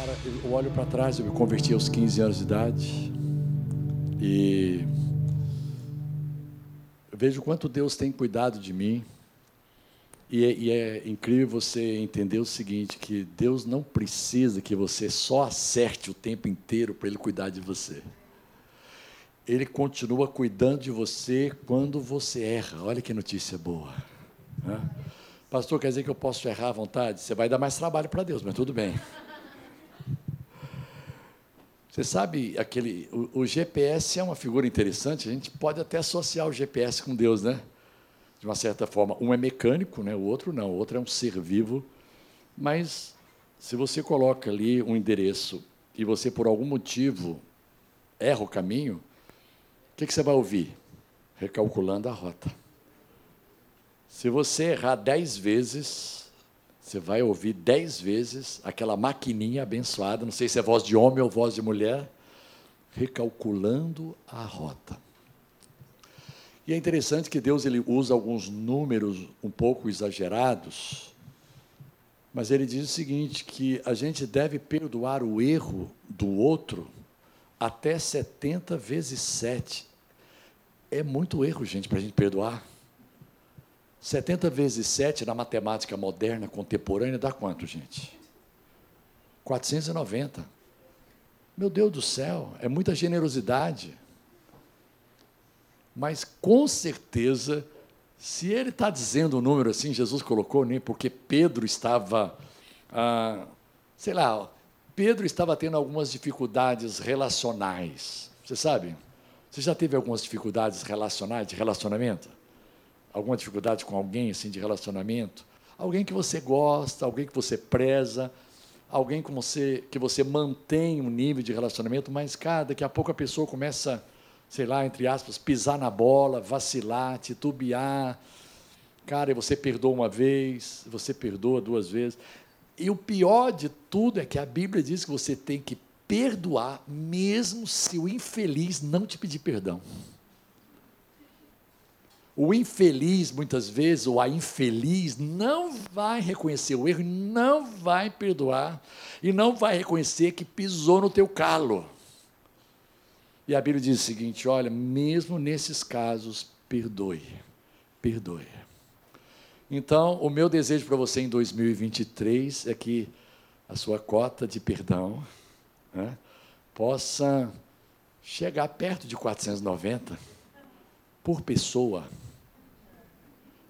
Cara, eu olho para trás, eu me converti aos 15 anos de idade e vejo quanto Deus tem cuidado de mim. E é, e é, incrível você entender o seguinte: que Deus não precisa que você só acerte o tempo inteiro para Ele cuidar de você. Ele continua cuidando de você quando você erra. Olha que notícia boa. Né? Pastor, quer dizer que eu posso errar à vontade? Você vai dar mais trabalho para Deus, mas tudo bem. Você sabe, aquele, o, o, GPS é uma figura interessante, a gente pode até associar o GPS com Deus, né? De uma certa forma. Um é mecânico, né? o outro não, o outro é um ser vivo. Mas se você coloca ali um endereço e você, por algum motivo, erra o caminho, o que, que você vai ouvir? Recalculando a rota. Se você errar dez vezes, você vai ouvir dez vezes aquela maquininha abençoada, não sei se é voz de homem ou voz de mulher, recalculando a rota. E é interessante que Deus ele usa alguns números um pouco exagerados, mas ele diz o seguinte, que a gente deve perdoar o erro do outro até 70 vezes 7. É muito erro, gente, para a gente perdoar. 70 vezes 7 na matemática moderna, contemporânea, dá quanto, gente? 490. Meu Deus do céu, é muita generosidade. Mas com certeza, se ele está dizendo um número assim, Jesus colocou, nem porque Pedro estava, ah, sei lá, Pedro estava tendo algumas dificuldades relacionais. Você sabe? Você já teve algumas dificuldades relacionais, de relacionamento? Alguma dificuldade com alguém assim de relacionamento, alguém que você gosta, alguém que você preza, alguém com você que você mantém um nível de relacionamento, mas cara, daqui a pouco a pessoa começa, sei lá, entre aspas, pisar na bola, vacilar, titubear. Cara, e você perdoa uma vez, você perdoa duas vezes. E o pior de tudo é que a Bíblia diz que você tem que perdoar mesmo se o infeliz não te pedir perdão. O infeliz, muitas vezes, ou a infeliz, não vai reconhecer o erro, não vai perdoar, e não vai reconhecer que pisou no teu calo. E a Bíblia diz o seguinte: olha, mesmo nesses casos, perdoe, perdoe. Então, o meu desejo para você em 2023 é que a sua cota de perdão né, possa chegar perto de 490 por pessoa.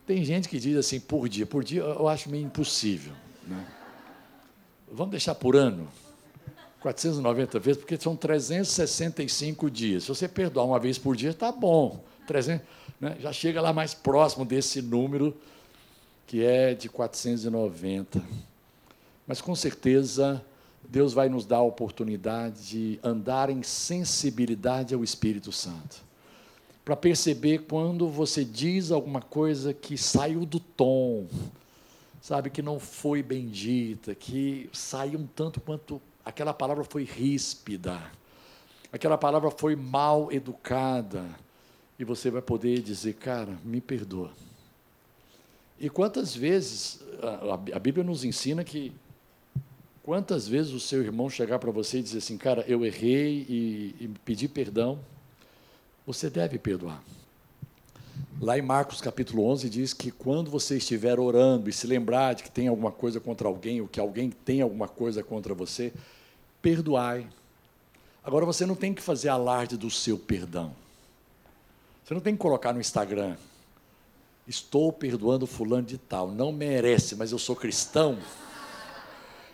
Tem gente que diz assim, por dia. Por dia eu acho meio impossível. Né? Vamos deixar por ano? 490 vezes, porque são 365 dias. Se você perdoar uma vez por dia, está bom. 300, né? Já chega lá mais próximo desse número, que é de 490. Mas com certeza, Deus vai nos dar a oportunidade de andar em sensibilidade ao Espírito Santo para perceber quando você diz alguma coisa que saiu do tom, sabe, que não foi bendita, que saiu um tanto quanto aquela palavra foi ríspida, aquela palavra foi mal educada, e você vai poder dizer, cara, me perdoa. E quantas vezes, a, Bíblia nos ensina que, quantas vezes o seu irmão chegar para você e dizer assim, cara, eu errei e, e pedir perdão, você deve perdoar. Lá em Marcos capítulo 11 diz que quando você estiver orando e se lembrar de que tem alguma coisa contra alguém, ou que alguém tem alguma coisa contra você, perdoai. Agora você não tem que fazer alarde do seu perdão. Você não tem que colocar no Instagram, estou perdoando fulano de tal, não merece, mas eu sou cristão.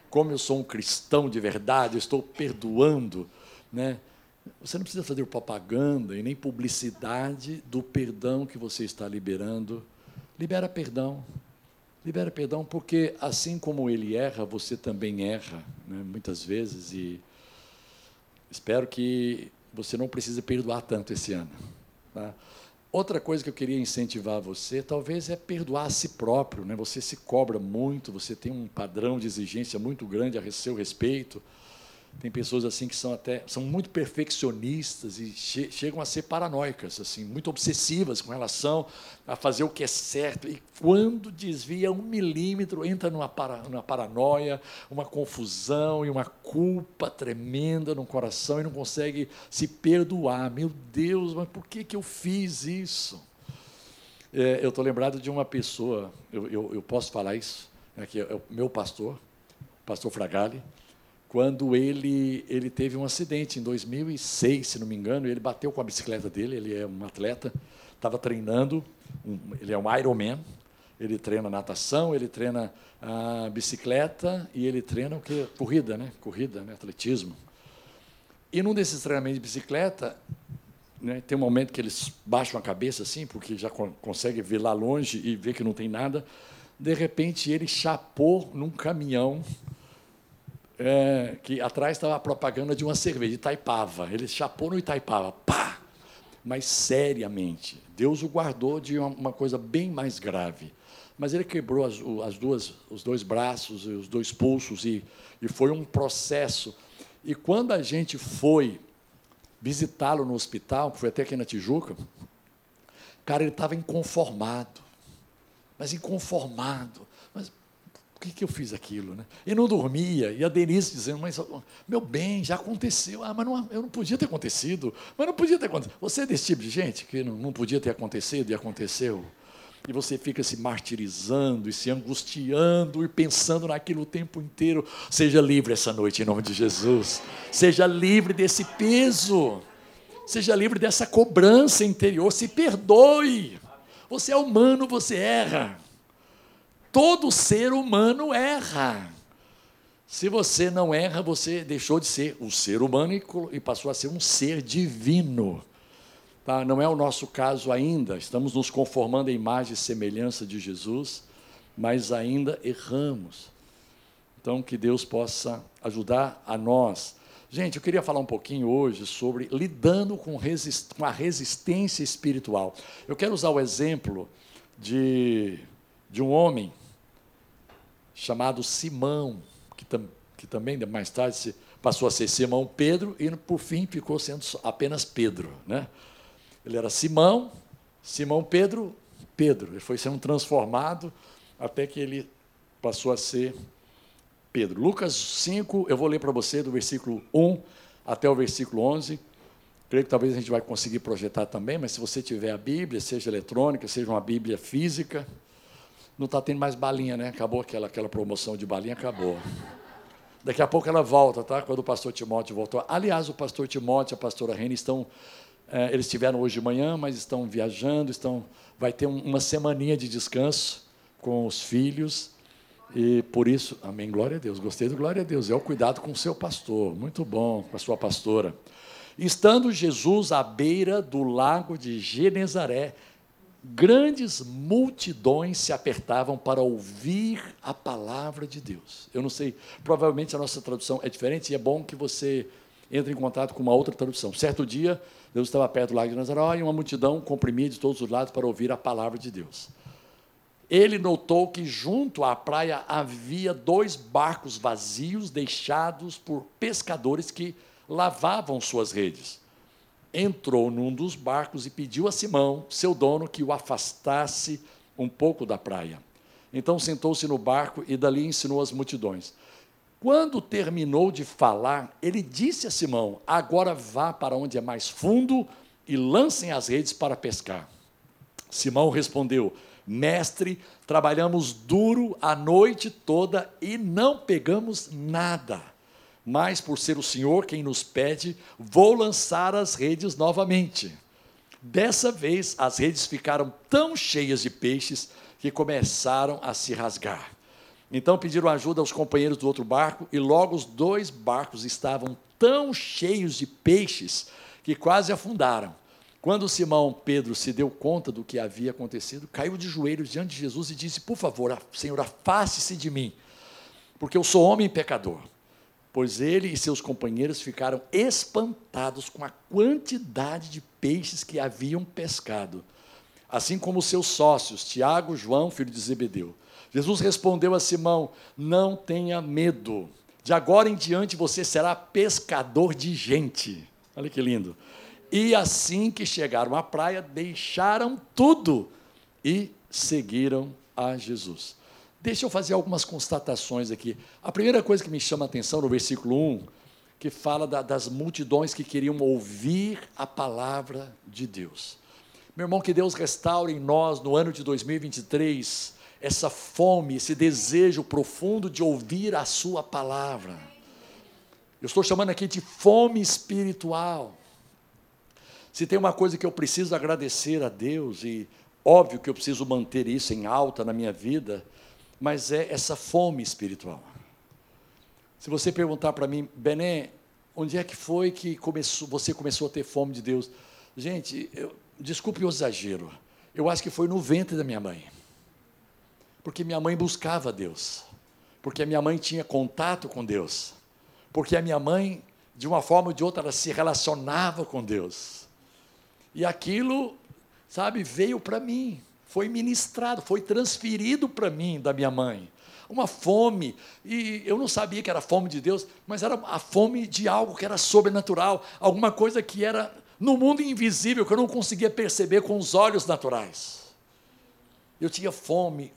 Como eu sou um cristão de verdade, eu estou perdoando, né? Você não precisa fazer propaganda e nem publicidade do perdão que você está liberando. Libera perdão. Libera perdão, porque assim como ele erra, você também erra, né, muitas vezes, e espero que você não precise perdoar tanto esse ano. Tá? Outra coisa que eu queria incentivar você, talvez, é perdoar a si próprio. Né? Você se cobra muito, você tem um padrão de exigência muito grande a seu respeito Tem pessoas assim que são até são muito perfeccionistas e che chegam a ser paranoicas, assim, muito obsessivas com relação a fazer o que é certo. E quando desvia um milímetro, entra numa, para, numa paranoia, uma confusão e uma culpa tremenda no coração e não consegue se perdoar. Meu Deus, mas por que, que eu fiz isso? É, eu estou lembrado de uma pessoa, eu, eu, eu posso falar isso, né, que é o meu pastor, pastor Fragale quando ele, ele teve um acidente em 2006, se não me engano, ele bateu com a bicicleta dele, ele é um atleta, estava treinando, um, ele é um Ironman, ele treina natação, ele treina a bicicleta e ele treina o que? Corrida, né? Corrida, né? atletismo. E num desses treinamentos de bicicleta, né, tem um momento que eles baixam a cabeça assim, porque já consegue ver lá longe e ver que não tem nada. De repente, ele chapou num caminhão é, que atrás estava a propaganda de uma cerveja, Itaipava. Ele chapou no Itaipava, pá! Mas seriamente, Deus o guardou de uma, uma coisa bem mais grave. Mas ele quebrou as, as, duas, os dois braços e os dois pulsos e, e foi um processo. E quando a gente foi visitá-lo no hospital, foi até aqui na Tijuca, cara, ele estava inconformado. Mas inconformado. Que, que eu fiz aquilo? Né? E não dormia, e a Denise dizendo, mas meu bem, já aconteceu. Ah, mas não, eu não podia ter acontecido, mas não podia ter acontecido. Você é desse tipo de gente que não, não podia ter acontecido e aconteceu? E você fica se martirizando e se angustiando e pensando naquilo o tempo inteiro. Seja livre essa noite, em nome de Jesus. Seja livre desse peso. Seja livre dessa cobrança interior. Se perdoe. Você é humano, você erra. Todo ser humano erra. Se você não erra, você deixou de ser um ser humano e passou a ser um ser divino. Tá? Não é o nosso caso ainda, estamos nos conformando à imagem e semelhança de Jesus, mas ainda erramos. Então, que Deus possa ajudar a nós. Gente, eu queria falar um pouquinho hoje sobre lidando com, resist com a resistência espiritual. Eu quero usar o exemplo de, de um homem chamado Simão, que, tam, que também mais tarde passou a ser Simão Pedro e por fim ficou sendo apenas Pedro, né? Ele era Simão, Simão Pedro, Pedro. Ele foi sendo transformado até que ele passou a ser Pedro. Lucas 5, eu vou ler para você do versículo 1 até o versículo 11. Creio que talvez a gente vai conseguir projetar também, mas se você tiver a Bíblia, seja eletrônica, seja uma Bíblia física, não está tendo mais balinha, né? Acabou aquela, aquela promoção de balinha, acabou. Daqui a pouco ela volta, tá? Quando o pastor Timóteo voltou. Aliás, o pastor Timóteo e a pastora Rene estão. É, eles estiveram hoje de manhã, mas estão viajando, estão. Vai ter um, uma semaninha de descanso com os filhos. E por isso, amém, glória a Deus. Gostei do glória a Deus. É o cuidado com o seu pastor. Muito bom, com a sua pastora. Estando Jesus à beira do lago de Genezaré, grandes multidões se apertavam para ouvir a palavra de Deus. Eu não sei, provavelmente a nossa tradução é diferente e é bom que você entre em contato com uma outra tradução. Certo dia, Deus estava perto do lago de Nazaré e uma multidão comprimia de todos os lados para ouvir a palavra de Deus. Ele notou que junto à praia havia dois barcos vazios deixados por pescadores que lavavam suas redes entrou num dos barcos e pediu a Simão, seu dono, que o afastasse um pouco da praia. Então sentou-se no barco e dali ensinou as multidões. Quando terminou de falar, ele disse a Simão: Agora vá para onde é mais fundo e lancem as redes para pescar. Simão respondeu: Mestre, trabalhamos duro a noite toda e não pegamos nada mas por ser o Senhor quem nos pede, vou lançar as redes novamente. Dessa vez, as redes ficaram tão cheias de peixes que começaram a se rasgar. Então pediram ajuda aos companheiros do outro barco, e logo os dois barcos estavam tão cheios de peixes que quase afundaram. Quando Simão Pedro se deu conta do que havia acontecido, caiu de joelhos diante de Jesus e disse: Por favor, Senhor, afaste-se de mim, porque eu sou homem pecador pois ele e seus companheiros ficaram espantados com a quantidade de peixes que haviam pescado, assim como seus sócios, Tiago, João, filho de Zebedeu. Jesus respondeu a Simão: Não tenha medo, De agora em diante você será pescador de gente. Olha que lindo. E assim que chegaram à praia, deixaram tudo e seguiram a Jesus. Deixa eu fazer algumas constatações aqui. A primeira coisa que me chama a atenção no versículo 1, que fala da, das multidões que queriam ouvir a palavra de Deus. Meu irmão, que Deus restaure em nós, no ano de 2023, essa fome, esse desejo profundo de ouvir a Sua palavra. Eu estou chamando aqui de fome espiritual. Se tem uma coisa que eu preciso agradecer a Deus, e óbvio que eu preciso manter isso em alta na minha vida, mas é essa fome espiritual. Se você perguntar para mim, Bené, onde é que foi que começou, você começou a ter fome de Deus? Gente, eu, desculpe o exagero, eu acho que foi no ventre da minha mãe. Porque minha mãe buscava Deus. Porque a minha mãe tinha contato com Deus. Porque a minha mãe, de uma forma ou de outra, ela se relacionava com Deus. E aquilo, sabe, veio para mim, foi ministrado, foi transferido para mim da minha mãe. Uma fome, e eu não sabia que era fome de Deus, mas era a fome de algo que era sobrenatural, alguma coisa que era no mundo invisível, que eu não conseguia perceber com os olhos naturais. Eu tinha fome,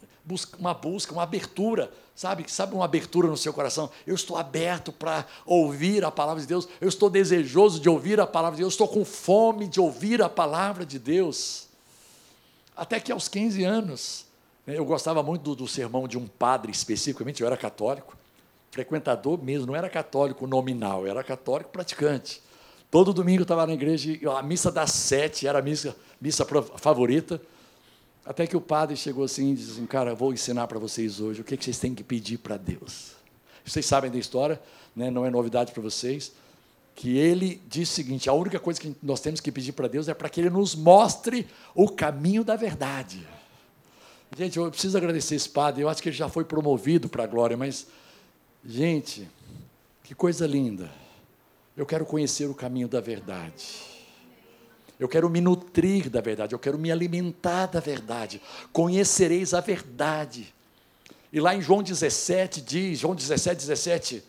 uma busca, uma abertura, sabe? Sabe uma abertura no seu coração? Eu estou aberto para ouvir a palavra de Deus, eu estou desejoso de ouvir a palavra de Deus, eu estou com fome de ouvir a palavra de Deus. Até que aos 15 anos, né, eu gostava muito do, do sermão de um padre especificamente, eu era católico, frequentador mesmo, não era católico nominal, era católico praticante. Todo domingo eu estava na igreja, a missa das sete era a missa, missa favorita. Até que o padre chegou assim e disse assim, cara, vou ensinar para vocês hoje o que, que vocês têm que pedir para Deus. Vocês sabem da história, né? não é novidade para vocês, que ele diz o seguinte: a única coisa que nós temos que pedir para Deus é para que Ele nos mostre o caminho da verdade. Gente, eu preciso agradecer esse padre, eu acho que ele já foi promovido para a glória, mas, gente, que coisa linda. Eu quero conhecer o caminho da verdade. Eu quero me nutrir da verdade, eu quero me alimentar da verdade. Conhecereis a verdade. E lá em João 17 diz, João 17, 17,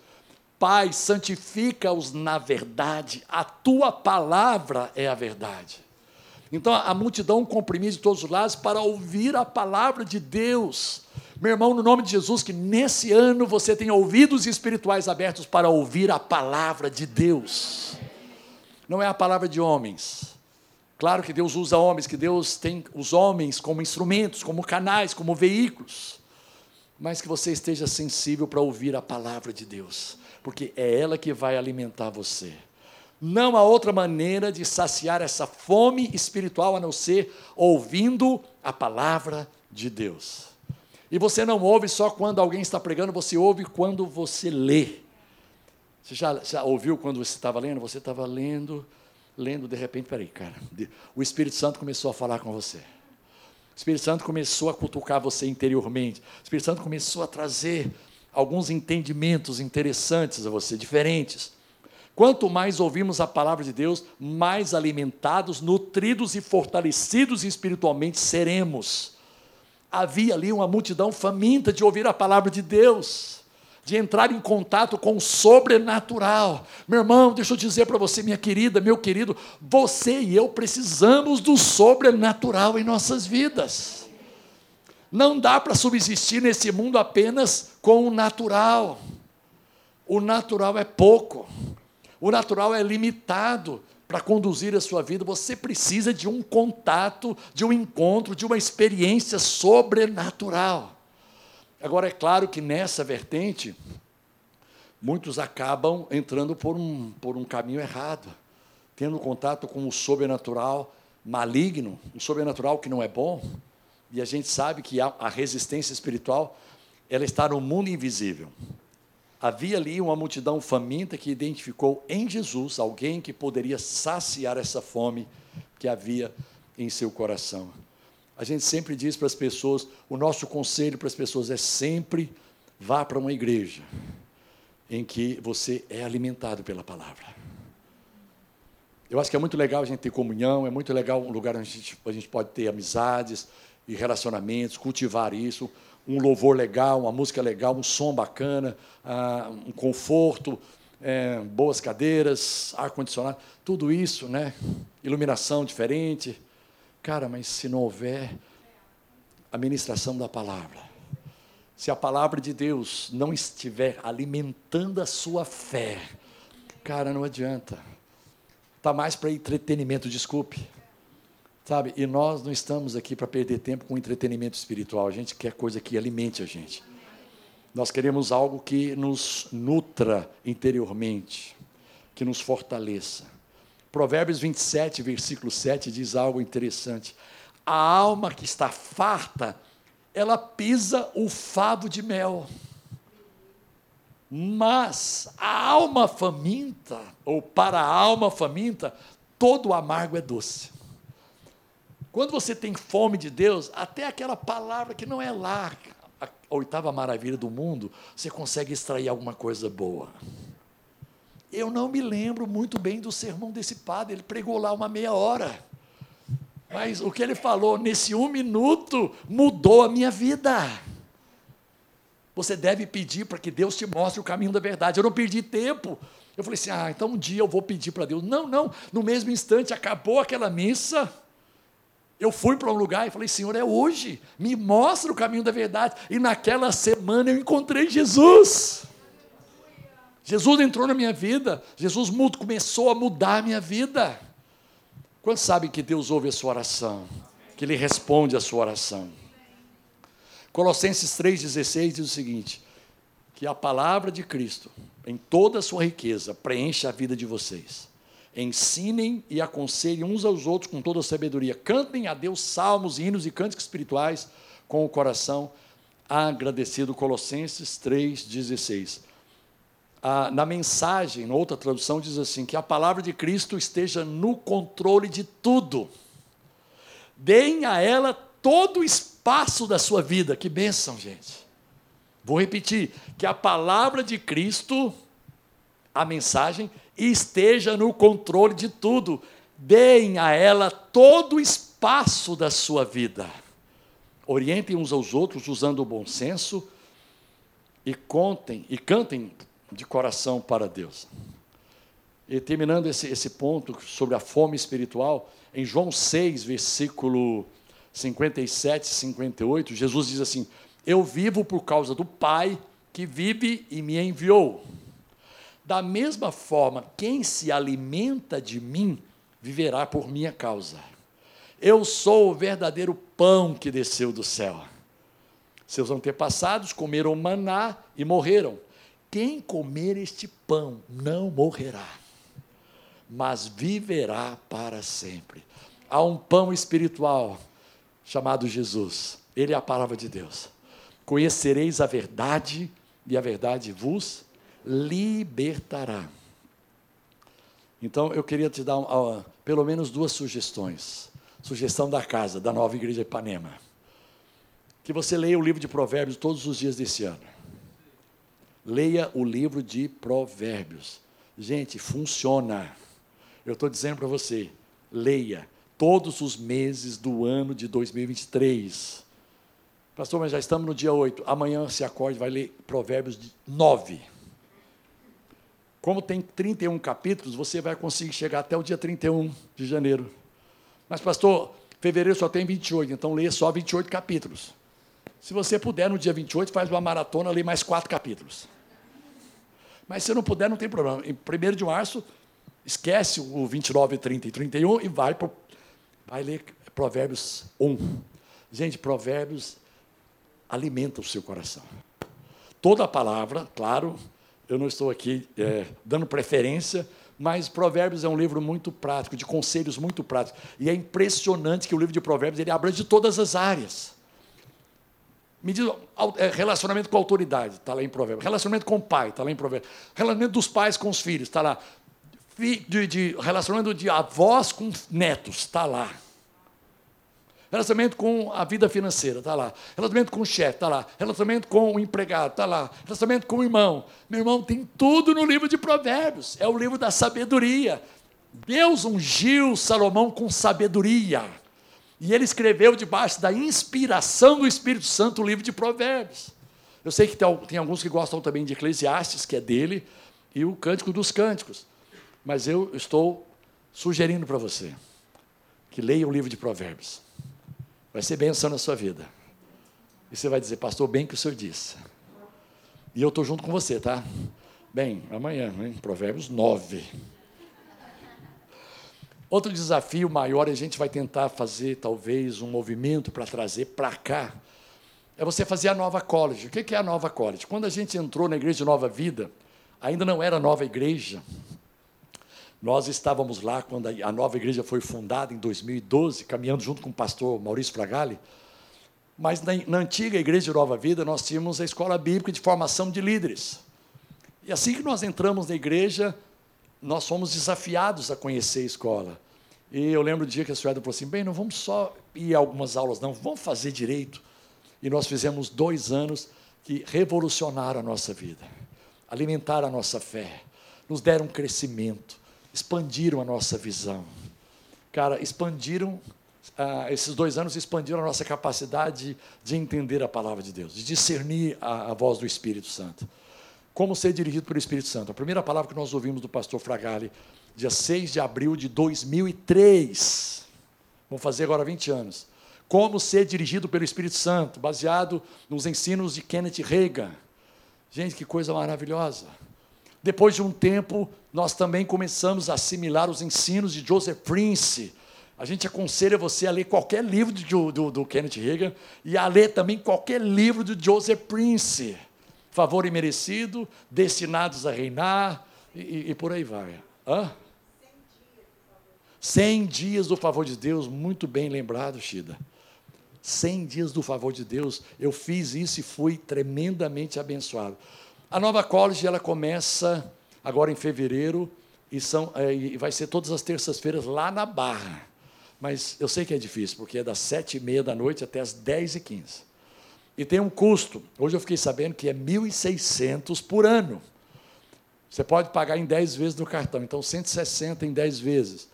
Pai, santifica-os na verdade, a tua palavra é a verdade. Então a multidão comprimia de todos os lados para ouvir a palavra de Deus. Meu irmão, no nome de Jesus, que nesse ano você tenha ouvidos espirituais abertos para ouvir a palavra de Deus. Não é a palavra de homens. Claro que Deus usa homens, que Deus tem os homens como instrumentos, como canais, como veículos. Mas que você esteja sensível para ouvir a palavra de Deus, porque é ela que vai alimentar você. Não há outra maneira de saciar essa fome espiritual a não ser ouvindo a palavra de Deus. E você não ouve só quando alguém está pregando, você ouve quando você lê. Você já, já ouviu quando você estava lendo? Você estava lendo, lendo, de repente, peraí, cara, o Espírito Santo começou a falar com você. O Espírito Santo começou a cutucar você interiormente. O Espírito Santo começou a trazer alguns entendimentos interessantes a você, diferentes. Quanto mais ouvimos a palavra de Deus, mais alimentados, nutridos e fortalecidos espiritualmente seremos havia ali uma multidão faminta de ouvir a palavra de Deus, de entrar em contato com o sobrenatural. Meu irmão, deixa eu dizer para você, minha querida, meu querido, você e eu precisamos do sobrenatural em nossas vidas. Não dá para subsistir nesse mundo apenas com o natural. O natural é pouco. O natural é limitado para conduzir a sua vida, você precisa de um contato, de um encontro, de uma experiência sobrenatural. Agora, é claro que nessa vertente, muitos acabam entrando por um, por um caminho errado, tendo contato com o sobrenatural maligno, o sobrenatural que não é bom, e a gente sabe que a, resistência espiritual, ela está no mundo invisível. Havia ali uma multidão faminta que identificou em Jesus alguém que poderia saciar essa fome que havia em seu coração. A gente sempre diz para as pessoas, o nosso conselho para as pessoas é sempre vá para uma igreja em que você é alimentado pela palavra. Eu acho que é muito legal a gente ter comunhão, é muito legal um lugar onde a gente, a gente pode ter amizades e relacionamentos, cultivar isso, um louvor legal, uma música legal, um som bacana, uh, um conforto, é, boas cadeiras, ar-condicionado, tudo isso, né? Iluminação diferente. Cara, mas se não houver a ministração da palavra, se a palavra de Deus não estiver alimentando a sua fé, cara, não adianta. Está mais para entretenimento, desculpe. Sabe? E nós não estamos aqui para perder tempo com entretenimento espiritual. A gente quer coisa que alimente a gente. Nós queremos algo que nos nutra interiormente, que nos fortaleça. Provérbios 27, versículo 7 diz algo interessante. A alma que está farta, ela pisa o favo de mel. Mas a alma faminta, ou para a alma faminta, todo amargo é doce. Quando você tem fome de Deus, até aquela palavra que não é lá, a oitava maravilha do mundo, você consegue extrair alguma coisa boa. Eu não me lembro muito bem do sermão desse padre, ele pregou lá uma meia hora. Mas o que ele falou nesse um minuto mudou a minha vida. Você deve pedir para que Deus te mostre o caminho da verdade. Eu não perdi tempo. Eu falei assim: ah, então um dia eu vou pedir para Deus. Não, não. No mesmo instante acabou aquela missa. Eu fui para um lugar e falei, Senhor, é hoje, me mostra o caminho da verdade. E naquela semana eu encontrei Jesus. Jesus entrou na minha vida, Jesus começou a mudar a minha vida. Quantos sabem que Deus ouve a sua oração? Que Ele responde a sua oração? Colossenses 3,16 diz o seguinte: que a palavra de Cristo, em toda a sua riqueza, preenche a vida de vocês Ensinem e aconselhem uns aos outros com toda a sabedoria. Cantem a Deus salmos, hinos e cânticos espirituais com o coração agradecido. Colossenses 3,16. Ah, na mensagem, na outra tradução, diz assim: que a palavra de Cristo esteja no controle de tudo. Deem a ela todo o espaço da sua vida. Que bênção, gente. Vou repetir: que a palavra de Cristo, a mensagem, esteja no controle de tudo. Deem a ela todo o espaço da sua vida. Orientem uns aos outros usando o bom senso e contem e cantem de coração para Deus. E terminando esse, esse ponto sobre a fome espiritual, em João 6, versículo 57 e 58, Jesus diz assim: Eu vivo por causa do Pai que vive e me enviou. Da mesma forma, quem se alimenta de mim viverá por minha causa. Eu sou o verdadeiro pão que desceu do céu. Seus antepassados comeram maná e morreram. Quem comer este pão não morrerá, mas viverá para sempre. Há um pão espiritual chamado Jesus. Ele é a palavra de Deus. Conhecereis a verdade e a verdade vos libertará. Então, eu queria te dar uh, pelo menos duas sugestões. Sugestão da casa, da nova igreja Ipanema. Que você leia o livro de Provérbios todos os dias desse ano. Leia o livro de Provérbios. Gente, funciona. Eu estou dizendo para você, leia todos os meses do ano de 2023. Pastor, mas já estamos no dia 8. Amanhã se acorde, vai ler Provérbios 9. Como tem 31 capítulos, você vai conseguir chegar até o dia 31 de janeiro. Mas, pastor, fevereiro só tem 28, então leia só 28 capítulos. Se você puder, no dia 28, faz uma maratona, lê mais quatro capítulos. Mas se não puder, não tem problema. Em 1 de março, esquece o 29, 30 e 31 e vai, pro, vai ler Provérbios 1. Gente, Provérbios alimenta o seu coração. Toda a palavra, claro, eu não estou aqui é, dando preferência, mas Provérbios é um livro muito prático, de conselhos muito práticos. E é impressionante que o livro de Provérbios ele abrange todas as áreas. Me diz, é, relacionamento com a autoridade, está lá em Provérbios. Relacionamento com o pai, está lá em Provérbios. Relacionamento dos pais com os filhos, está lá. De, de, relacionamento de avós com netos, está lá. Relacionamento com a vida financeira, está lá. Relacionamento com o chefe, está lá. Relacionamento com o empregado, está lá. Relacionamento com o irmão. Meu irmão, tem tudo no livro de Provérbios. É o livro da sabedoria. Deus ungiu Salomão com sabedoria. E ele escreveu debaixo da inspiração do Espírito Santo o livro de Provérbios. Eu sei que tem, alguns que gostam também de Eclesiastes, que é dele, e o Cântico dos Cânticos. Mas eu estou sugerindo para você que leia o livro de Provérbios. Vai ser bênção na sua vida. E você vai dizer, pastor, bem que o senhor disse. E eu estou junto com você, tá? Bem, amanhã, hein? Provérbios 9. Outro desafio maior, a gente vai tentar fazer talvez um movimento para trazer para cá, é você fazer a nova college. O que é a nova college? Quando a gente entrou na igreja de Nova Vida, ainda não era nova igreja. Nós estávamos lá quando a nova igreja foi fundada em 2012, caminhando junto com o pastor Maurício Fragali. Mas na, na antiga igreja de Nova Vida, nós tínhamos a escola bíblica de formação de líderes. E assim que nós entramos na igreja, nós fomos desafiados a conhecer a escola. E eu lembro do dia que a senhora falou assim: bem, não vamos só ir a algumas aulas, não, vamos fazer direito. E nós fizemos dois anos que revolucionaram a nossa vida, alimentaram a nossa fé, nos deram crescimento, expandiram a nossa visão. Cara, expandiram, ah, esses dois anos expandiram a nossa capacidade de entender a palavra de Deus, de discernir a, a voz do Espírito Santo. Como ser dirigido pelo Espírito Santo? A primeira palavra que nós ouvimos do pastor Fragale, dia 6 de abril de 2003. Vamos fazer agora 20 anos. Como ser dirigido pelo Espírito Santo, baseado nos ensinos de Kenneth Reagan. Gente, que coisa maravilhosa. Depois de um tempo, nós também começamos a assimilar os ensinos de Joseph Prince. A gente aconselha você a ler qualquer livro do, do, do Kenneth Reagan e a ler também qualquer livro de Joseph Prince favor imerecido, destinados a reinar, e, e por aí vai. Hã? 100 dias do favor de Deus, muito bem lembrado, Shida. 100 dias do favor de Deus, eu fiz isso e fui tremendamente abençoado. A nova college ela começa agora em fevereiro e, são, é, e vai ser todas as terças-feiras lá na Barra. Mas eu sei que é difícil, porque é das sete e meia da noite até as dez e quinze. E tem um custo. Hoje eu fiquei sabendo que é 1.600 por ano. Você pode pagar em 10 vezes no cartão, então 160 em 10 vezes.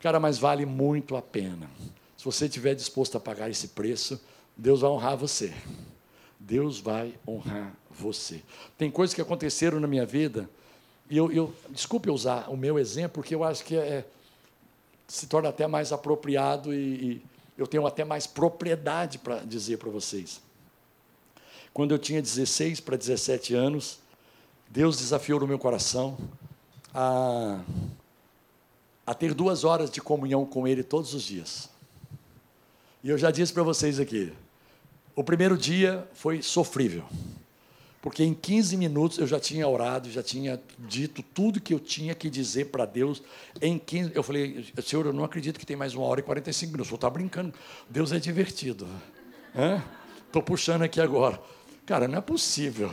Cara, mas vale muito a pena. Se você estiver disposto a pagar esse preço, Deus vai honrar você. Deus vai honrar você. Tem coisas que aconteceram na minha vida, e eu, eu desculpe usar o meu exemplo, porque eu acho que é, se torna até mais apropriado e, e eu tenho até mais propriedade para dizer para vocês. Quando eu tinha 16 para 17 anos, Deus desafiou no meu coração a, a ter duas horas de comunhão com Ele todos os dias. E eu já disse para vocês aqui, o primeiro dia foi sofrível, porque em 15 minutos eu já tinha orado, já tinha dito tudo que eu tinha que dizer para Deus. Em 15, eu falei, Senhor, eu não acredito que tem mais uma hora e 45 minutos. Eu estou brincando. Deus é divertido. Estou puxando aqui agora. Cara, não é possível.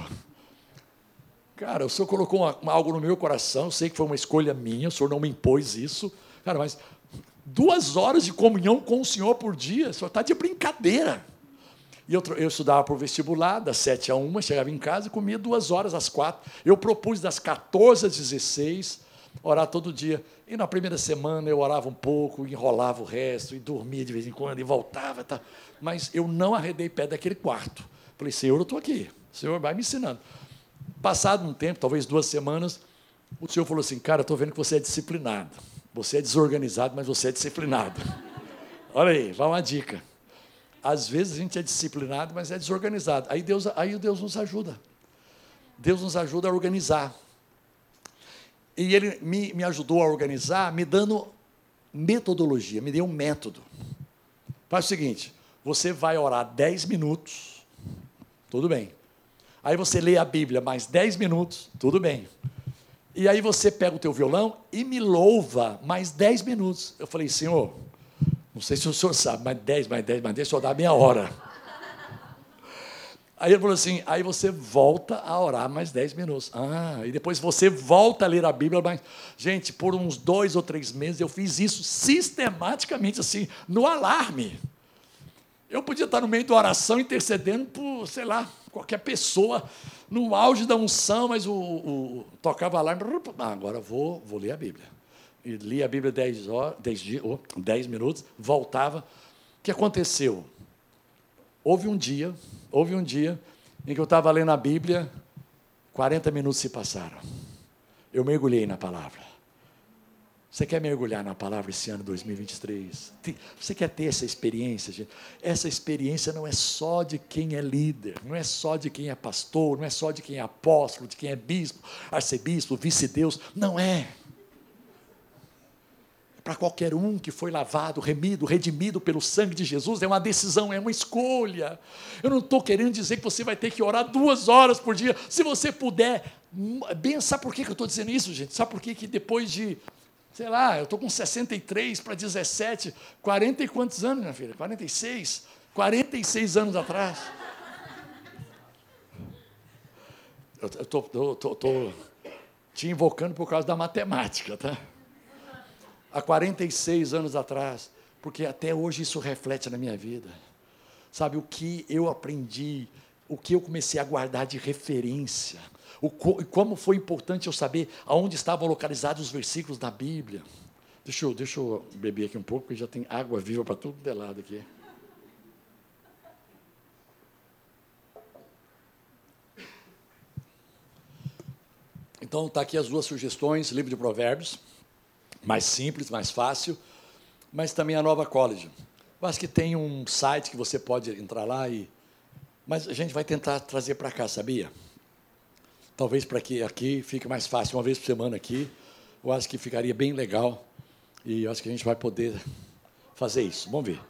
Cara, o senhor colocou uma, algo no meu coração, sei que foi uma escolha minha, o senhor não me impôs isso. Cara, mas duas horas de comunhão com o senhor por dia, senhor está de brincadeira. E eu, eu estudava o vestibular, das sete a uma, chegava em casa e comia duas horas às quatro. Eu propus das 14 às 16, orar todo dia. E na primeira semana eu orava um pouco, enrolava o resto, e dormia de vez em quando, e voltava. Tá. Mas eu não arredei pé daquele quarto. Falei, Senhor, eu estou aqui. O Senhor vai me ensinando. Passado um tempo, talvez duas semanas, o Senhor falou assim: Cara, estou vendo que você é disciplinado. Você é desorganizado, mas você é disciplinado. Olha aí, vai uma dica. Às vezes a gente é disciplinado, mas é desorganizado. Aí Deus, aí Deus nos ajuda. Deus nos ajuda a organizar. E Ele me, me ajudou a organizar, me dando metodologia, me deu um método. Faz o seguinte: você vai orar 10 minutos tudo bem. Aí você lê a Bíblia mais 10 minutos, tudo bem. E aí você pega o teu violão e me louva mais 10 minutos. Eu falei, Senhor, não sei se o senhor sabe, mais 10, mais 10, mais 10, só dá meia hora. Aí ele falou assim, aí você volta a orar mais 10 minutos. Ah, e depois você volta a ler a Bíblia mais. Gente, por uns dois ou três meses eu fiz isso sistematicamente, assim, no alarme. Eu podia estar no meio da oração intercedendo por, sei lá, qualquer pessoa, no auge da unção, mas o, o tocava alarme. Ah, agora vou, vou ler a Bíblia. E lia a Bíblia 10, horas, 10, dias, oh, 10 minutos, voltava. que aconteceu? Houve um dia, houve um dia em que eu estava lendo a Bíblia, 40 minutos se passaram. Eu mergulhei na palavra. Você quer mergulhar na palavra esse ano 2023? Você quer ter essa experiência, gente? Essa experiência não é só de quem é líder, não é só de quem é pastor, não é só de quem é apóstolo, de quem é bispo, arcebispo, vice-deus. Não é para qualquer um que foi lavado, remido, redimido pelo sangue de Jesus, é uma decisão, é uma escolha. Eu não estou querendo dizer que você vai ter que orar duas horas por dia. Se você puder, bem, sabe por que eu estou dizendo isso, gente? Sabe por que, que depois de, sei lá, eu estou com 63 para 17, 40 e quantos anos, minha filha? 46? 46 anos atrás. Eu estou te invocando por causa da matemática, tá? Há 46 anos atrás, porque até hoje isso reflete na minha vida. Sabe, o que eu aprendi, o que eu comecei a guardar de referência, o, como foi importante eu saber aonde estavam localizados os versículos da Bíblia. Deixa eu, deixa eu beber aqui um pouco, porque já tem água viva para tudo de lado aqui. Então, está aqui as duas sugestões, livro de Provérbios mais simples, mais fácil, mas também a Nova College. Eu acho que tem um site que você pode entrar lá e. Mas a gente vai tentar trazer para cá, sabia? Talvez para que aqui fique mais fácil, uma vez por semana aqui. Eu acho que ficaria bem legal. E eu acho que a gente vai poder fazer isso. Vamos ver.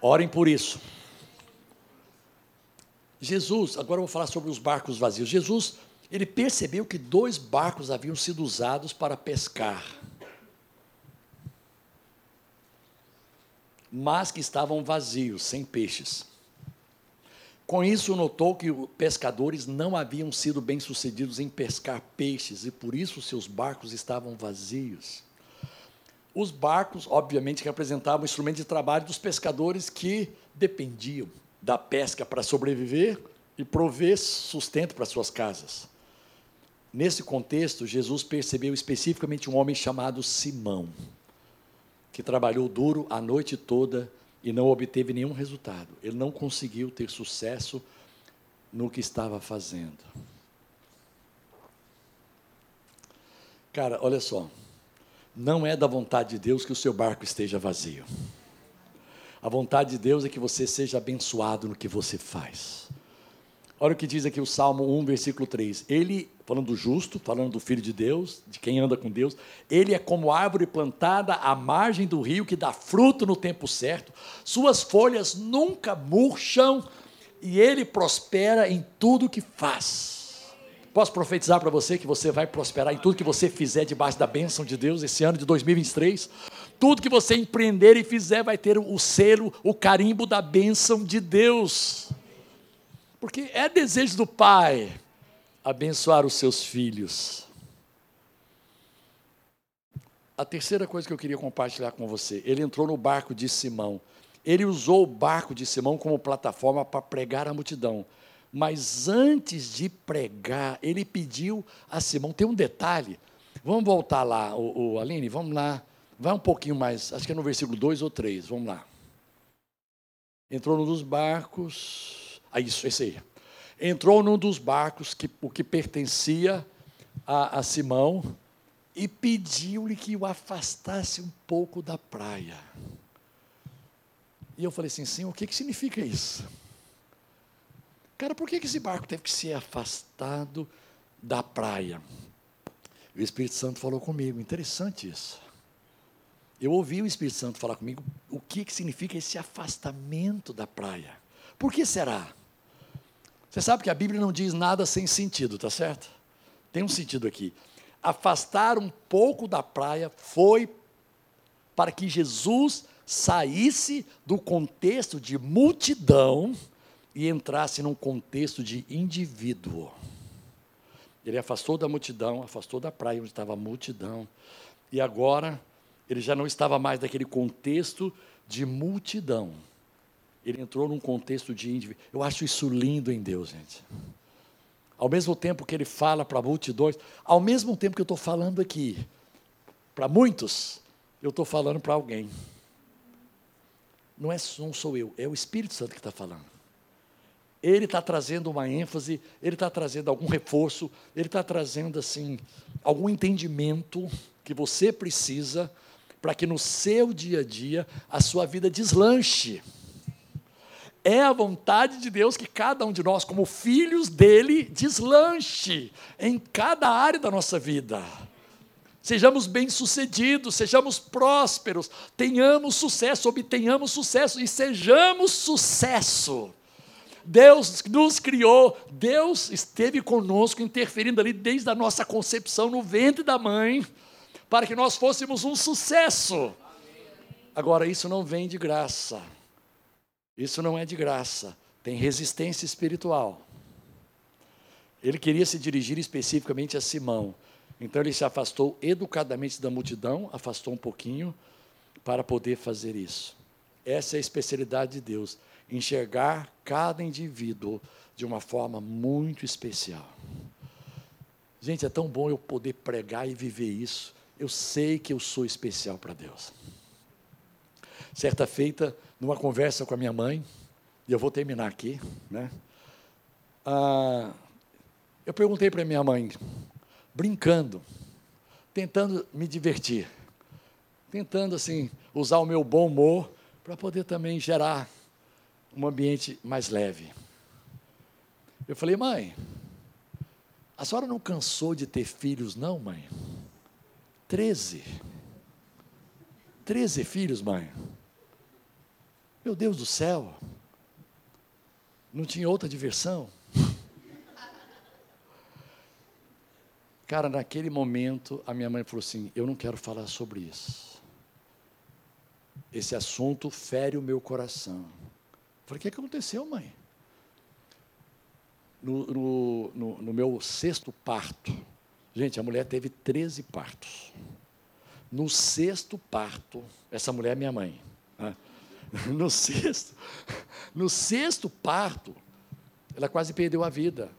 Orem por isso. Jesus, agora eu vou falar sobre os barcos vazios. Jesus, ele percebeu que dois barcos haviam sido usados para pescar. Mas que estavam vazios, sem peixes. Com isso, notou que os pescadores não haviam sido bem-sucedidos em pescar peixes e por isso seus barcos estavam vazios. Os barcos, obviamente, representavam o instrumento de trabalho dos pescadores que dependiam da pesca para sobreviver e prover sustento para suas casas. Nesse contexto, Jesus percebeu especificamente um homem chamado Simão que trabalhou duro a noite toda e não obteve nenhum resultado. Ele não conseguiu ter sucesso no que estava fazendo. Cara, olha só. Não é da vontade de Deus que o seu barco esteja vazio. A vontade de Deus é que você seja abençoado no que você faz. Olha o que diz aqui o Salmo 1, versículo 3. Ele, falando do justo, falando do Filho de Deus, de quem anda com Deus, ele é como árvore plantada à margem do rio que dá fruto no tempo certo, suas folhas nunca murcham e ele prospera em tudo que faz. Posso profetizar para você que você vai prosperar em tudo que você fizer debaixo da bênção de Deus esse ano de 2023? Tudo que você empreender e fizer vai ter o selo, o carimbo da bênção de Deus. Porque é desejo do Pai abençoar os seus filhos. A terceira coisa que eu queria compartilhar com você, ele entrou no barco de Simão. Ele usou o barco de Simão como plataforma para pregar a multidão. Mas antes de pregar, ele pediu a Simão. Tem um detalhe. Vamos voltar lá, o, o Aline, vamos lá. Vai um pouquinho mais, acho que é no versículo 2 ou 3, vamos lá. Entrou num dos barcos, ah, isso, esse aí. Entrou num dos barcos, que, o que pertencia a, a Simão, e pediu-lhe que o afastasse um pouco da praia. E eu falei assim, Senhor, o que, que significa isso? Cara, por que, que esse barco teve que ser afastado da praia? O Espírito Santo falou comigo, interessante isso. Eu ouvi o Espírito Santo falar comigo o que, que significa esse afastamento da praia. Por que será? Você sabe que a Bíblia não diz nada sem sentido, tá certo? Tem um sentido aqui. Afastar um pouco da praia foi para que Jesus saísse do contexto de multidão e entrasse num contexto de indivíduo. Ele afastou da multidão, afastou da praia onde estava a multidão, e agora ele já não estava mais naquele contexto de multidão ele entrou num contexto de indivíduo. Eu acho isso lindo em Deus, gente. Ao mesmo tempo que ele fala para multidões, ao mesmo tempo que eu estou falando aqui, para muitos, eu estou falando para alguém. não, é, não sou eu, é o Espírito Santo que está falando. Ele está trazendo uma ênfase, ele está trazendo algum reforço, ele está trazendo assim algum entendimento que você precisa para que no seu dia a dia a sua vida deslanche. É a vontade de Deus que cada um de nós, como filhos dele, deslanche em cada área da nossa vida. Sejamos bem-sucedidos, sejamos prósperos, tenhamos sucesso, obtenhamos sucesso e sejamos sucesso. Deus nos criou, Deus esteve conosco, interferindo ali desde a nossa concepção no ventre da mãe, para que nós fôssemos um sucesso. Agora, isso não vem de graça. Isso não é de graça, tem resistência espiritual. Ele queria se dirigir especificamente a Simão. Então ele se afastou educadamente da multidão, afastou um pouquinho para poder fazer isso. Essa é a especialidade de Deus, enxergar cada indivíduo de uma forma muito especial. Gente, é tão bom eu poder pregar e viver isso. Eu sei que eu sou especial para Deus. Certa feita, numa conversa com a minha mãe, e eu vou terminar aqui, né? Ah, eu perguntei para minha mãe, brincando, tentando me divertir, tentando assim usar o meu bom humor para poder também gerar um ambiente mais leve. Eu falei, mãe, a senhora não cansou de ter filhos, não, mãe? Treze. Treze filhos, mãe. Meu Deus do céu, não tinha outra diversão? Cara, naquele momento, a minha mãe falou assim: Eu não quero falar sobre isso. Esse assunto fere o meu coração. Eu falei: O que aconteceu, mãe? No, no, no, no, meu sexto parto, gente, a mulher teve 13 partos. No sexto parto, essa mulher é minha mãe. Né? no sexto, no sexto parto, ela quase perdeu a vida.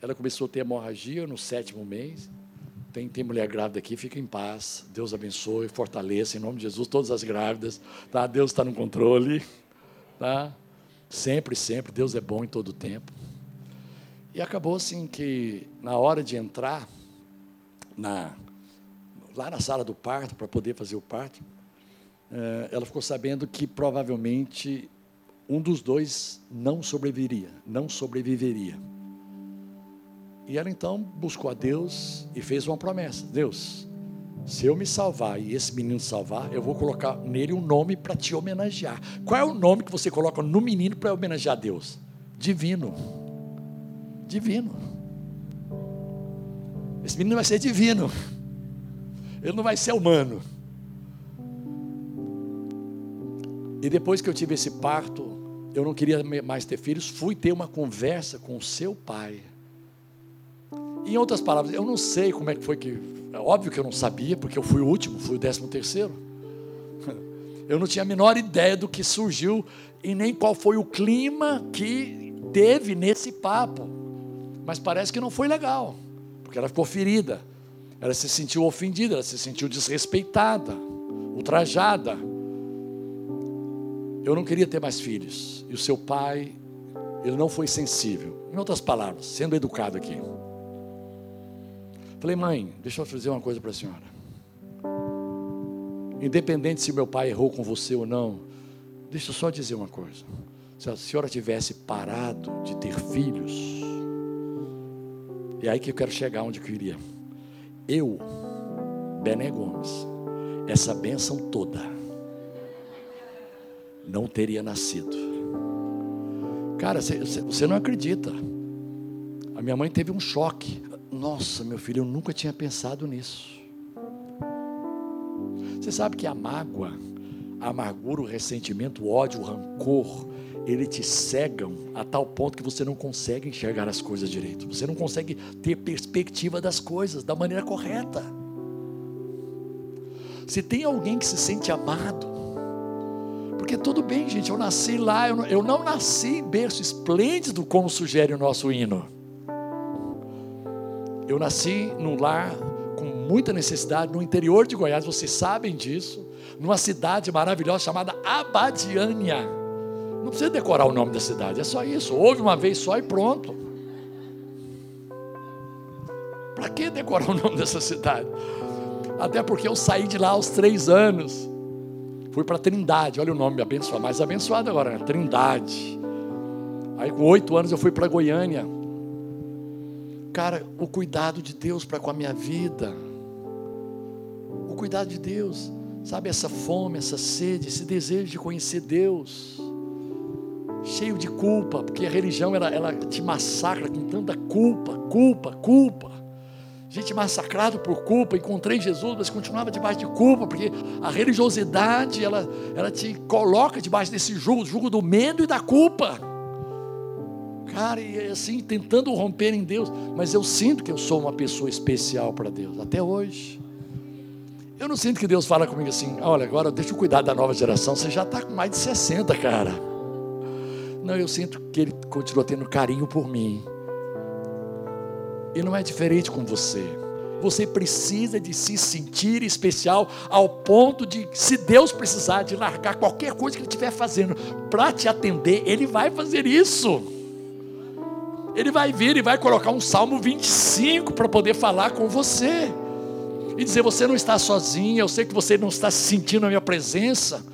Ela começou a ter hemorragia no sétimo mês. Tem, tem mulher grávida aqui, fica em paz. Deus abençoe, fortaleça, em nome de Jesus, todas as grávidas. Tá? Deus está no controle. Tá? Sempre, sempre, Deus é bom em todo o tempo. E acabou assim que, na hora de entrar na, lá na sala do parto, para poder fazer o parto, ela ficou sabendo que provavelmente um dos dois não sobreviveria, não sobreviveria. E ela então buscou a Deus e fez uma promessa: Deus, se eu me salvar e esse menino salvar, eu vou colocar nele um nome para te homenagear. Qual é o nome que você coloca no menino para homenagear a Deus? Divino. Divino. Esse menino vai ser divino. Ele não vai ser humano. E depois que eu tive esse parto, eu não queria mais ter filhos, fui ter uma conversa com seu pai. Em outras palavras, eu não sei como é que foi que. É óbvio que eu não sabia, porque eu fui o último, fui o décimo terceiro. Eu não tinha a menor ideia do que surgiu e nem qual foi o clima que teve nesse papo. Mas parece que não foi legal, porque ela ficou ferida, ela se sentiu ofendida, ela se sentiu desrespeitada, ultrajada. Eu não queria ter mais filhos. E o seu pai, ele não foi sensível. Em outras palavras, sendo educado aqui. Falei, mãe, deixa eu fazer uma coisa para a senhora. Independente se meu pai errou com você ou não, deixa eu só dizer uma coisa. Se a senhora tivesse parado de ter filhos, é aí que eu quero chegar onde eu queria. Eu, Bené Gomes, essa bênção toda, não teria nascido. Cara, você não acredita. A minha mãe teve um choque. Nossa, meu filho, eu nunca tinha pensado nisso. Você sabe que a mágoa, a amargura, o ressentimento, o ódio, o rancor, ele te cegam a tal ponto que você não consegue enxergar as coisas direito. Você não consegue ter perspectiva das coisas da maneira correta. Se tem alguém que se sente amado, porque tudo bem, gente, eu nasci lá, eu não, eu não nasci em berço esplêndido, como sugere o nosso hino. Eu nasci num lar com muita necessidade no interior de Goiás, vocês sabem disso, numa cidade maravilhosa chamada Abadiânia. Não precisa decorar o nome da cidade, é só isso. Ouve uma vez só e pronto. Para que decorar o nome dessa cidade? Até porque eu saí de lá aos três anos. Fui para Trindade, olha o nome abençoado, mais abençoado agora, né? Trindade. Aí com oito anos eu fui para Goiânia. Cara, o cuidado de Deus para com a minha vida. O cuidado de Deus. Sabe essa fome, essa sede, esse desejo de conhecer Deus. Cheio de culpa, porque a religião ela, ela te massacra com tanta culpa, culpa, culpa. Gente massacrado por culpa, encontrei Jesus, mas continuava debaixo de culpa, porque a religiosidade ela, ela te coloca debaixo desse jugo, jugo do medo e da culpa. Cara, e assim, tentando romper em Deus, mas eu sinto que eu sou uma pessoa especial para Deus, até hoje. Eu não sinto que Deus fala comigo assim: olha, agora deixa eu cuidar da nova geração, você já está com mais de 60, cara. Não, eu sinto que Ele continua tendo carinho por mim. E não é diferente com você. Você precisa de se sentir especial ao ponto de, se Deus precisar de largar qualquer coisa que Ele estiver fazendo para te atender, Ele vai fazer isso. Ele vai vir e vai colocar um Salmo 25 para poder falar com você. E dizer: Você não está sozinho, eu sei que você não está sentindo a minha presença.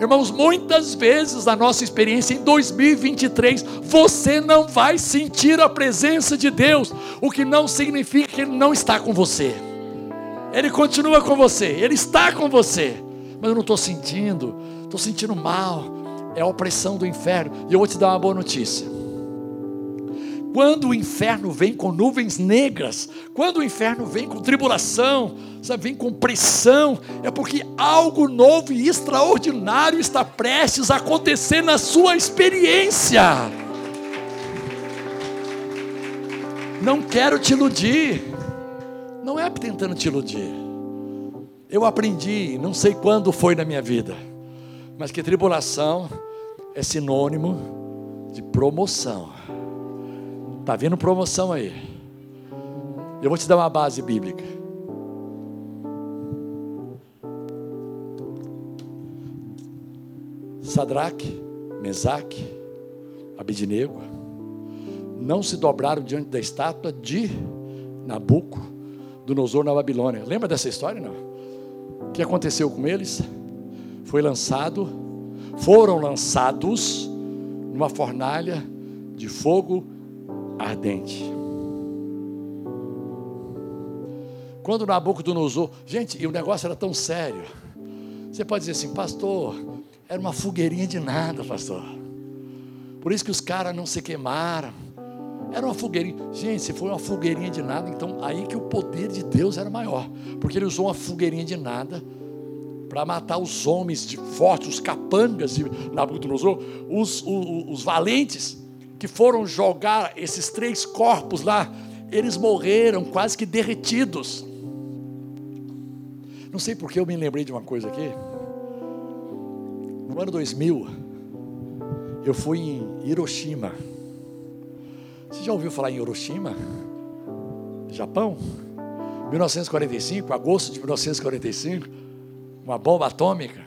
Irmãos, muitas vezes na nossa experiência em 2023, você não vai sentir a presença de Deus, o que não significa que Ele não está com você. Ele continua com você, Ele está com você, mas eu não estou sentindo, estou sentindo mal, é a opressão do inferno. E eu vou te dar uma boa notícia. Quando o inferno vem com nuvens negras, quando o inferno vem com tribulação, sabe, vem com pressão, é porque algo novo e extraordinário está prestes a acontecer na sua experiência. Não quero te iludir, não é tentando te iludir. Eu aprendi, não sei quando foi na minha vida, mas que tribulação é sinônimo de promoção. Está vindo promoção aí. Eu vou te dar uma base bíblica. Sadraque, Mesaque, Abidinego não se dobraram diante da estátua de Nabuco, do Nosor na Babilônia. Lembra dessa história, não? O que aconteceu com eles? Foi lançado, foram lançados numa fornalha de fogo ardente. Quando Nabucodonosor, gente, e o negócio era tão sério. Você pode dizer assim, pastor, era uma fogueirinha de nada, pastor. Por isso que os caras não se queimaram. Era uma fogueirinha. Gente, se foi uma fogueirinha de nada, então aí que o poder de Deus era maior. Porque ele usou uma fogueirinha de nada para matar os homens de fortes, os capangas de Nabucodonosor, os, os, os valentes que foram jogar esses três corpos lá, eles morreram quase que derretidos. Não sei porque eu me lembrei de uma coisa aqui. No ano 2000, eu fui em Hiroshima. Você já ouviu falar em Hiroshima? Japão? 1945, agosto de 1945, uma bomba atômica.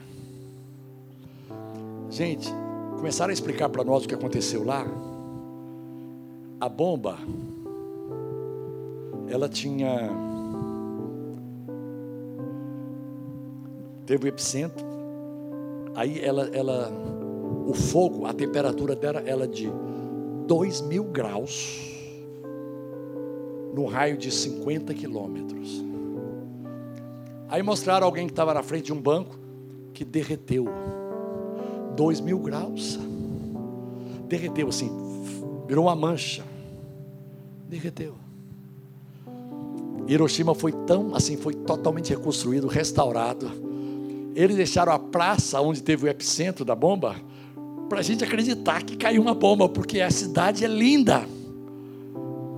Gente, começaram a explicar para nós o que aconteceu lá a bomba, ela tinha. Teve o epicentro, aí ela, ela, o fogo, a temperatura dela, ela de 2 mil graus, no raio de 50 quilômetros. Aí mostraram alguém que estava na frente de um banco que derreteu. 2 mil graus. Derreteu assim, virou uma mancha, derreteu. Hiroshima foi tão assim, foi totalmente reconstruído, restaurado. Eles deixaram a praça onde teve o epicentro da bomba para a gente acreditar que caiu uma bomba, porque a cidade é linda.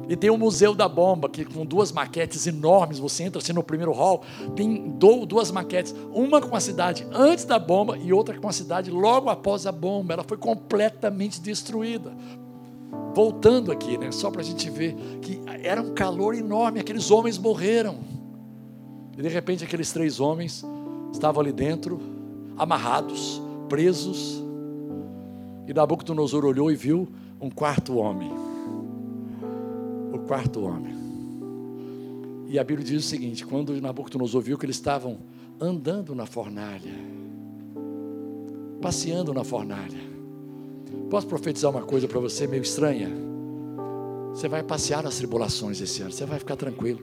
E tem o Museu da Bomba, que com duas maquetes enormes, você entra assim no primeiro hall, tem duas maquetes, uma com a cidade antes da bomba e outra com a cidade logo após a bomba. Ela foi completamente destruída voltando aqui, né? Só para a gente ver que era um calor enorme, aqueles homens morreram. E de repente aqueles três homens estavam ali dentro, amarrados, presos. E Nabucodonosor olhou e viu um quarto homem. O quarto homem. E a Bíblia diz o seguinte: quando Nabucodonosor viu que eles estavam andando na fornalha, passeando na fornalha. Posso profetizar uma coisa para você meio estranha? Você vai passear nas tribulações esse ano, você vai ficar tranquilo.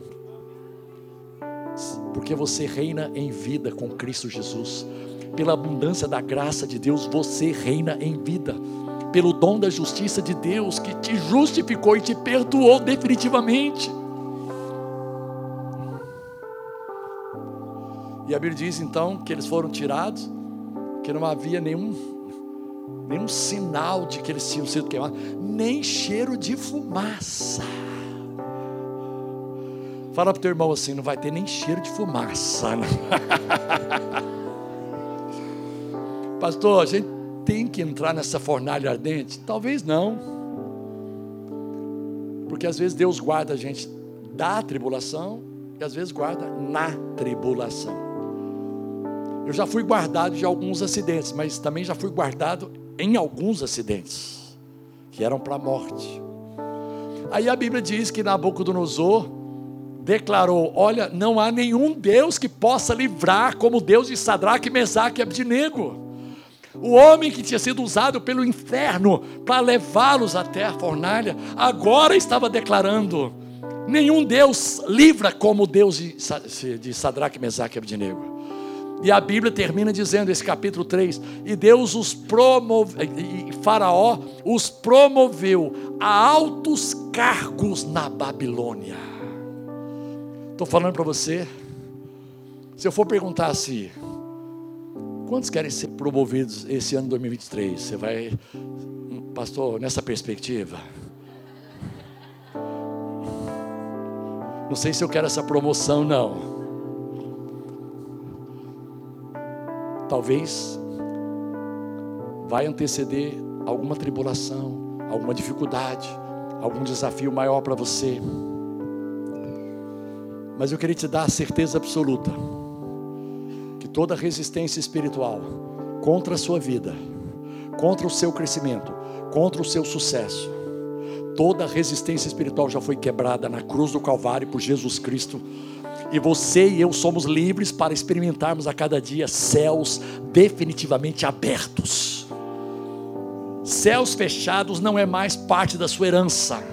Porque você reina em vida com Cristo Jesus. Pela abundância da graça de Deus, você reina em vida. Pelo dom da justiça de Deus que te justificou e te perdoou definitivamente. E a Bíblia diz então que eles foram tirados, que não havia nenhum, nenhum sinal de que eles tinham sido queimados, nem cheiro de fumaça. Fala para o teu irmão assim: não vai ter nem cheiro de fumaça. Pastor, a gente tem que entrar nessa fornalha ardente? Talvez não. Porque às vezes Deus guarda a gente da tribulação e às vezes guarda na tribulação. Eu já fui guardado de alguns acidentes, mas também já fui guardado em alguns acidentes, que eram para a morte. Aí a Bíblia diz que Nabucodonosor declarou: Olha, não há nenhum Deus que possa livrar como Deus de Sadraque, Mesaque e Abdinego. O homem que tinha sido usado pelo inferno para levá-los até a fornalha, agora estava declarando: nenhum Deus livra como Deus de Sadraque, Mesaque e Abdinego. E a Bíblia termina dizendo, esse capítulo 3, e Deus os promoveu, e Faraó os promoveu a altos cargos na Babilônia. Estou falando para você, se eu for perguntar assim, quantos querem ser promovidos esse ano 2023? Você vai, pastor, nessa perspectiva? Não sei se eu quero essa promoção, não. Talvez vai anteceder alguma tribulação, alguma dificuldade, algum desafio maior para você. Mas eu queria te dar a certeza absoluta que toda resistência espiritual contra a sua vida, contra o seu crescimento, contra o seu sucesso, toda resistência espiritual já foi quebrada na cruz do Calvário por Jesus Cristo e você e eu somos livres para experimentarmos a cada dia céus definitivamente abertos. Céus fechados não é mais parte da sua herança.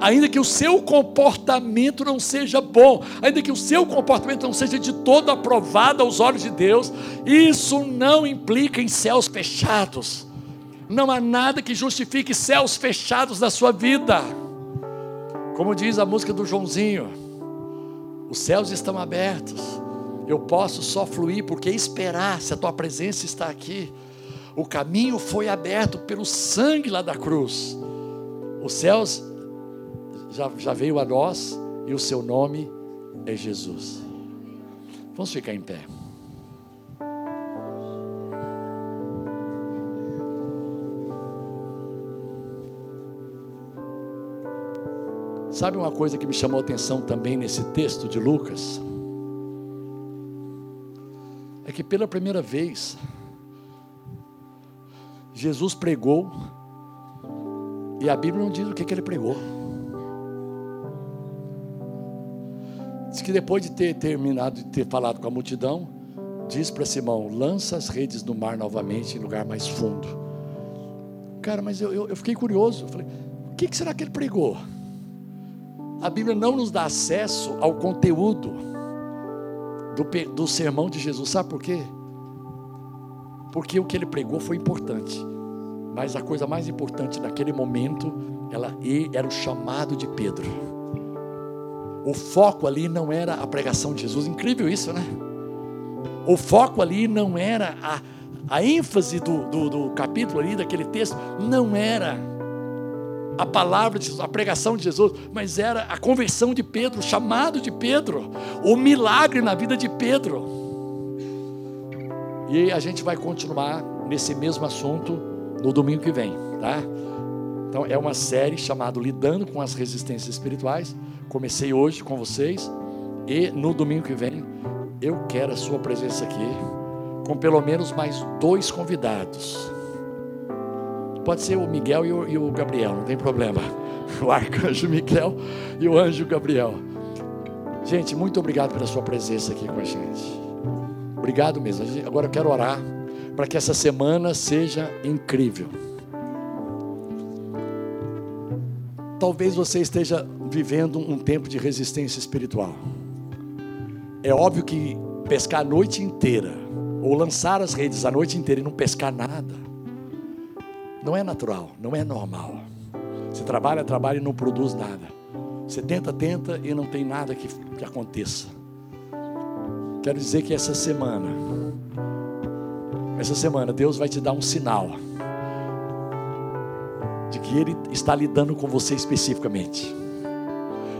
Ainda que o seu comportamento não seja bom, ainda que o seu comportamento não seja de todo aprovado aos olhos de Deus, isso não implica em céus fechados. Não há nada que justifique céus fechados na sua vida. Como diz a música do Joãozinho, os céus estão abertos. Eu posso só fluir porque esperar se a tua presença está aqui. O caminho foi aberto pelo sangue lá da cruz. Os céus já, já veio a nós e o seu nome é Jesus. Vamos ficar em pé. Sabe uma coisa que me chamou a atenção também nesse texto de Lucas? É que pela primeira vez, Jesus pregou, e a Bíblia não diz o que, que ele pregou. Diz que depois de ter terminado de ter falado com a multidão, diz para Simão: lança as redes no mar novamente, em lugar mais fundo. Cara, mas eu, eu, eu fiquei curioso. Eu falei: o que, que será que ele pregou? A Bíblia não nos dá acesso ao conteúdo do, do sermão de Jesus. Sabe por quê? Porque o que ele pregou foi importante. Mas a coisa mais importante naquele momento ela, era o chamado de Pedro. O foco ali não era a pregação de Jesus. Incrível isso, né? O foco ali não era a, a ênfase do, do, do capítulo ali, daquele texto, não era a palavra de Jesus, a pregação de Jesus, mas era a conversão de Pedro, o chamado de Pedro, o milagre na vida de Pedro. E a gente vai continuar nesse mesmo assunto no domingo que vem, tá? Então é uma série chamada Lidando com as Resistências Espirituais. Comecei hoje com vocês E no domingo que vem, eu quero a sua presença aqui, com pelo menos mais dois convidados. Pode ser o Miguel e o, e o Gabriel, não tem problema. O arcanjo Miguel e o anjo Gabriel. Gente, muito obrigado pela sua presença aqui com a gente. Obrigado mesmo. Agora eu quero orar para que essa semana seja incrível. Talvez você esteja vivendo um tempo de resistência espiritual. É óbvio que pescar a noite inteira, ou lançar as redes a noite inteira e não pescar nada, não é natural, não é normal. Você trabalha, trabalha e não produz nada. Você tenta, tenta e não tem nada que, que aconteça. Quero dizer que essa semana, essa semana, Deus vai te dar um sinal de que Ele está lidando com você especificamente.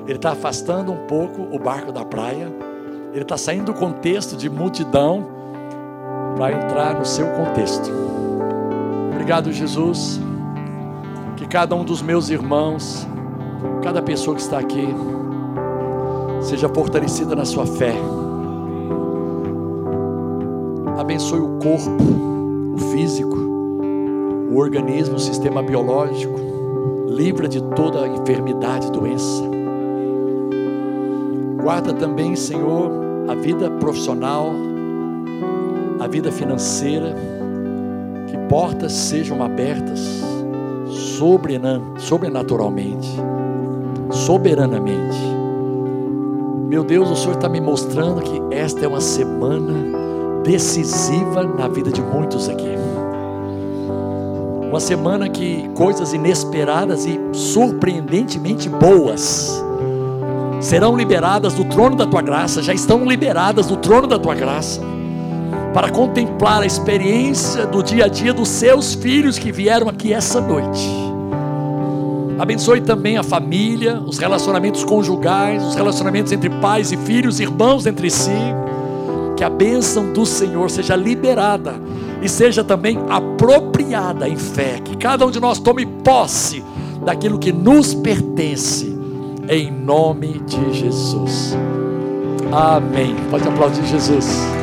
Ele está afastando um pouco o barco da praia, ele está saindo do contexto de multidão para entrar no seu contexto. Obrigado, Jesus. Que cada um dos meus irmãos, cada pessoa que está aqui, seja fortalecida na sua fé. Abençoe o corpo, o físico, o organismo, o sistema biológico. Livra de toda enfermidade e doença. Guarda também, Senhor, a vida profissional, a vida financeira, que portas sejam abertas sobrenaturalmente, soberanamente. Meu Deus, o Senhor está me mostrando que esta é uma semana decisiva na vida de muitos aqui. Uma semana que coisas inesperadas e surpreendentemente boas serão liberadas do trono da tua graça, já estão liberadas do trono da tua graça para contemplar a experiência do dia a dia dos seus filhos que vieram aqui essa noite. Abençoe também a família, os relacionamentos conjugais, os relacionamentos entre pais e filhos, irmãos entre si. Que a bênção do Senhor seja liberada e seja também apropriada em fé. Que cada um de nós tome posse daquilo que nos pertence, em nome de Jesus. Amém. Pode aplaudir Jesus.